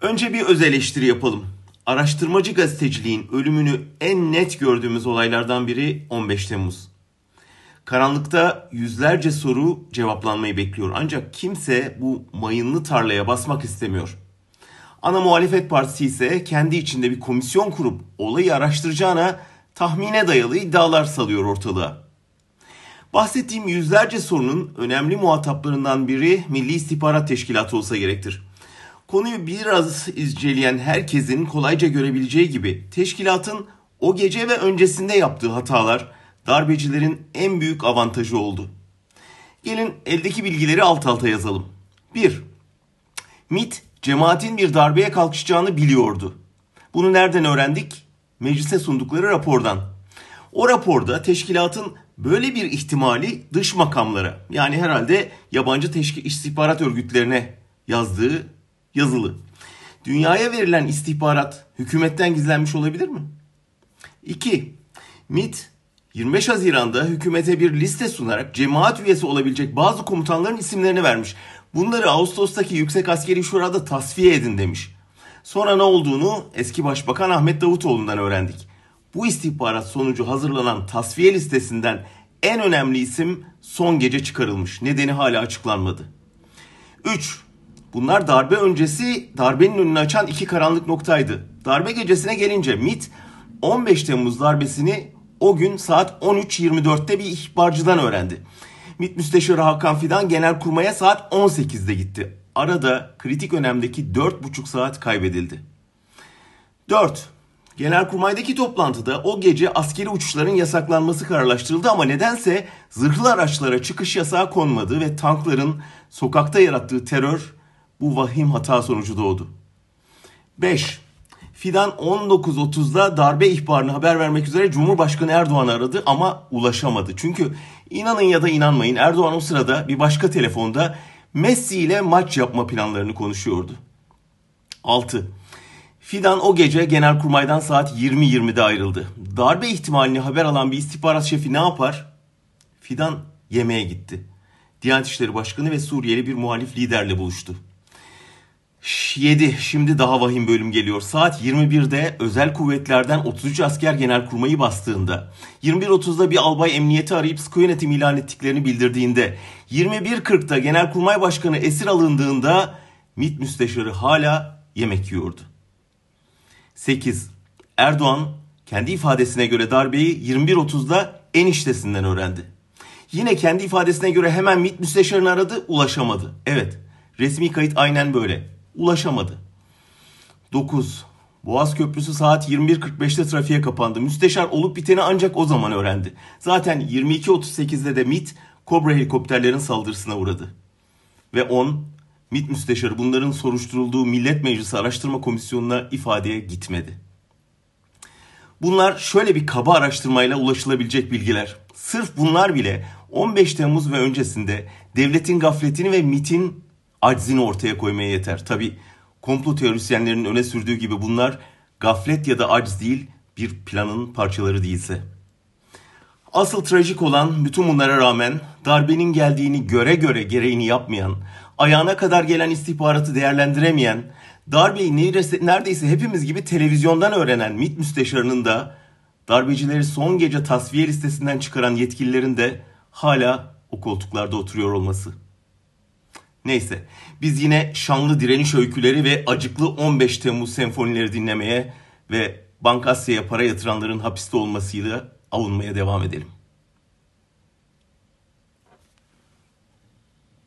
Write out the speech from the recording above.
Önce bir öz eleştiri yapalım. Araştırmacı gazeteciliğin ölümünü en net gördüğümüz olaylardan biri 15 Temmuz. Karanlıkta yüzlerce soru cevaplanmayı bekliyor. Ancak kimse bu mayınlı tarlaya basmak istemiyor. Ana muhalefet partisi ise kendi içinde bir komisyon kurup olayı araştıracağına tahmine dayalı iddialar salıyor ortalığa. Bahsettiğim yüzlerce sorunun önemli muhataplarından biri Milli İstihbarat Teşkilatı olsa gerektir. Konuyu biraz izceleyen herkesin kolayca görebileceği gibi teşkilatın o gece ve öncesinde yaptığı hatalar darbecilerin en büyük avantajı oldu. Gelin eldeki bilgileri alt alta yazalım. 1. MIT cemaatin bir darbeye kalkışacağını biliyordu. Bunu nereden öğrendik? Meclise sundukları rapordan. O raporda teşkilatın böyle bir ihtimali dış makamlara yani herhalde yabancı teşkil istihbarat örgütlerine yazdığı yazılı. Dünyaya verilen istihbarat hükümetten gizlenmiş olabilir mi? 2. MIT 25 Haziran'da hükümete bir liste sunarak cemaat üyesi olabilecek bazı komutanların isimlerini vermiş. Bunları Ağustos'taki Yüksek Askeri Şura'da tasfiye edin demiş. Sonra ne olduğunu eski Başbakan Ahmet Davutoğlu'ndan öğrendik. Bu istihbarat sonucu hazırlanan tasfiye listesinden en önemli isim son gece çıkarılmış. Nedeni hala açıklanmadı. 3. Bunlar darbe öncesi darbenin önünü açan iki karanlık noktaydı. Darbe gecesine gelince MIT 15 Temmuz darbesini o gün saat 13.24'te bir ihbarcıdan öğrendi. MİT Müsteşarı Hakan Fidan Genelkurmay'a saat 18'de gitti. Arada kritik önemdeki 4,5 saat kaybedildi. 4. Genelkurmay'daki toplantıda o gece askeri uçuşların yasaklanması kararlaştırıldı ama nedense zırhlı araçlara çıkış yasağı konmadı ve tankların sokakta yarattığı terör bu vahim hata sonucu doğdu. 5. Fidan 19.30'da darbe ihbarını haber vermek üzere Cumhurbaşkanı Erdoğan'ı aradı ama ulaşamadı. Çünkü inanın ya da inanmayın Erdoğan o sırada bir başka telefonda Messi ile maç yapma planlarını konuşuyordu. 6. Fidan o gece Genelkurmay'dan saat 20.20'de ayrıldı. Darbe ihtimalini haber alan bir istihbarat şefi ne yapar? Fidan yemeğe gitti. Diyanet İşleri Başkanı ve Suriyeli bir muhalif liderle buluştu. 7. Şimdi daha vahim bölüm geliyor. Saat 21'de özel kuvvetlerden 33 asker genelkurmayı bastığında, 21.30'da bir albay emniyeti arayıp sıkı yönetim ilan ettiklerini bildirdiğinde, 21.40'da genelkurmay başkanı esir alındığında MİT müsteşarı hala yemek yiyordu. 8. Erdoğan kendi ifadesine göre darbeyi 21.30'da eniştesinden öğrendi. Yine kendi ifadesine göre hemen MİT müsteşarını aradı, ulaşamadı. Evet, resmi kayıt aynen böyle ulaşamadı. 9. Boğaz Köprüsü saat 21.45'te trafiğe kapandı. Müsteşar olup biteni ancak o zaman öğrendi. Zaten 22.38'de de MIT Kobra helikopterlerin saldırısına uğradı. Ve 10. MIT müsteşarı bunların soruşturulduğu Millet Meclisi Araştırma Komisyonu'na ifadeye gitmedi. Bunlar şöyle bir kaba araştırmayla ulaşılabilecek bilgiler. Sırf bunlar bile 15 Temmuz ve öncesinde devletin gafletini ve MIT'in aczini ortaya koymaya yeter. Tabi komplo teorisyenlerinin öne sürdüğü gibi bunlar gaflet ya da acz değil bir planın parçaları değilse. Asıl trajik olan bütün bunlara rağmen darbenin geldiğini göre göre gereğini yapmayan, ayağına kadar gelen istihbaratı değerlendiremeyen, darbeyi neredeyse hepimiz gibi televizyondan öğrenen MİT müsteşarının da darbecileri son gece tasfiye listesinden çıkaran yetkililerin de hala o koltuklarda oturuyor olması. Neyse biz yine şanlı direniş öyküleri ve acıklı 15 Temmuz senfonileri dinlemeye ve Bankasya'ya para yatıranların hapiste olmasıyla avunmaya devam edelim.